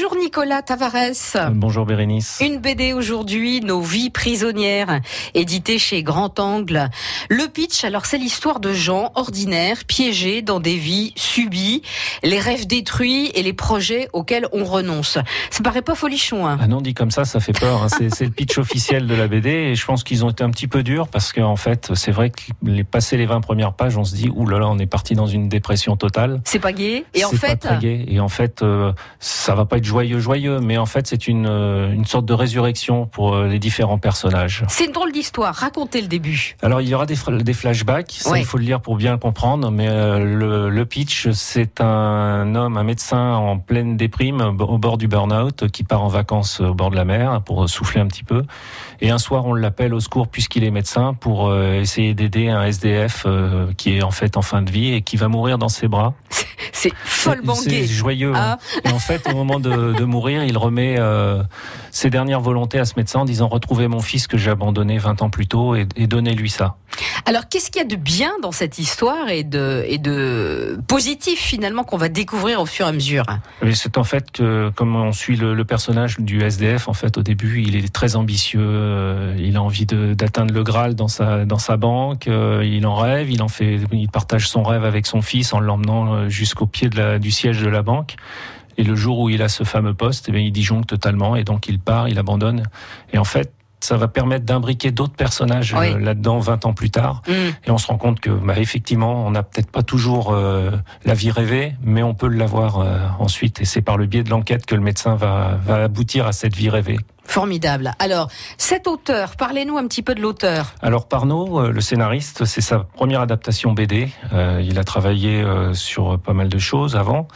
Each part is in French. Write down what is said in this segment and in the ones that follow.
Bonjour Nicolas Tavares. Bonjour Bérénice. Une BD aujourd'hui, Nos vies prisonnières, éditée chez Grand Angle. Le pitch, alors c'est l'histoire de gens ordinaires, piégés dans des vies subies, les rêves détruits et les projets auxquels on renonce. Ça paraît pas folichon. Hein ah non, dit comme ça, ça fait peur. Hein. C'est le pitch officiel de la BD et je pense qu'ils ont été un petit peu durs parce qu'en fait, c'est vrai que les passer les 20 premières pages, on se dit, là, on est parti dans une dépression totale. C'est pas gay. Et en fait, pas très gai. Et en fait, euh, ça va pas être joyeux, joyeux, mais en fait, c'est une, euh, une sorte de résurrection pour euh, les différents personnages. C'est une drôle d'histoire. Racontez le début. Alors, il y aura des, des flashbacks. Ça, il faut le lire pour bien comprendre. Mais euh, le, le, pitch, c'est un homme, un médecin en pleine déprime, au bord du burn-out, qui part en vacances au bord de la mer pour souffler un petit peu. Et un soir, on l'appelle au secours puisqu'il est médecin pour essayer d'aider un SDF qui est en fait en fin de vie et qui va mourir dans ses bras. C'est follement C'est joyeux. Hein. Ah. Et en fait, au moment de, de mourir, il remet euh, ses dernières volontés à ce médecin en disant retrouvez mon fils que j'ai abandonné 20 ans plus tôt et, et donnez-lui ça. Alors, qu'est-ce qu'il y a de bien dans cette histoire et de, positif finalement qu'on va découvrir au fur et à mesure? C'est en fait que, comme on suit le, personnage du SDF, en fait, au début, il est très ambitieux, euh, il a envie d'atteindre le Graal dans sa, banque, euh, il en rêve, il en fait, il partage son rêve avec son fils en l'emmenant euh, jusqu'au pied du siège de la banque. Et le jour où il a ce fameux poste, eh il disjoncte totalement et donc il part, il abandonne. Et en fait, ça va permettre d'imbriquer d'autres personnages euh, là-dedans 20 ans plus tard. Mm. Et on se rend compte que, bah, effectivement, on n'a peut-être pas toujours euh, la vie rêvée, mais on peut l'avoir euh, ensuite. Et c'est par le biais de l'enquête que le médecin va, va aboutir à cette vie rêvée. Formidable. Alors, cet auteur, parlez-nous un petit peu de l'auteur. Alors, Parnot, euh, le scénariste, c'est sa première adaptation BD. Euh, il a travaillé euh, sur pas mal de choses avant.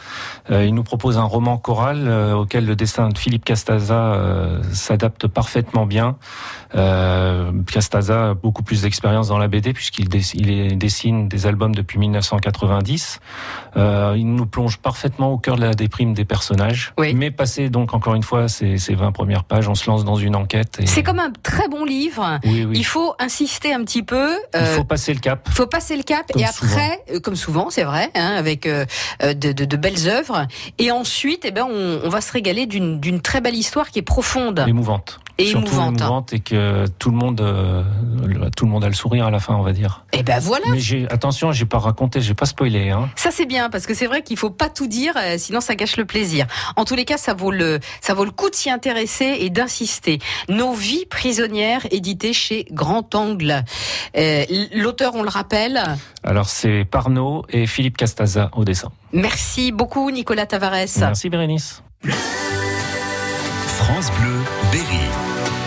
il nous propose un roman choral auquel le dessin de Philippe Castaza s'adapte parfaitement bien. Castaza a beaucoup plus d'expérience dans la BD puisqu'il dessine des albums depuis 1990. Il nous plonge parfaitement au cœur de la déprime des personnages. Mais passé donc encore une fois ces, ces 20 premières pages, on lance dans une enquête. C'est comme un très bon livre. Il faut insister un petit peu. il faut euh, passer le cap. Il faut passer le cap et après, euh, comme souvent, c'est vrai, hein, avec euh, de, de, de, belles œuvres. Et ensuite, eh ben, on, on va se régaler d'une très belle histoire qui est profonde. Émouvante et émouvante. et que tout le monde euh, tout le monde a le sourire à la fin on va dire. Et eh ben voilà. Mais j'ai attention j'ai pas raconté j'ai pas spoilé hein. ça c'est bien parce que c'est vrai qu'il faut pas tout dire euh, sinon ça gâche le plaisir. En tous les cas ça vaut le ça vaut le coup de s'y intéresser et d'insister. Nos vies prisonnières édité chez Grand Angle. Euh, l'auteur on le rappelle. Alors c'est Parnot et Philippe Castaza au dessin. Merci beaucoup Nicolas Tavares merci Bérénice. France Bleu Berry.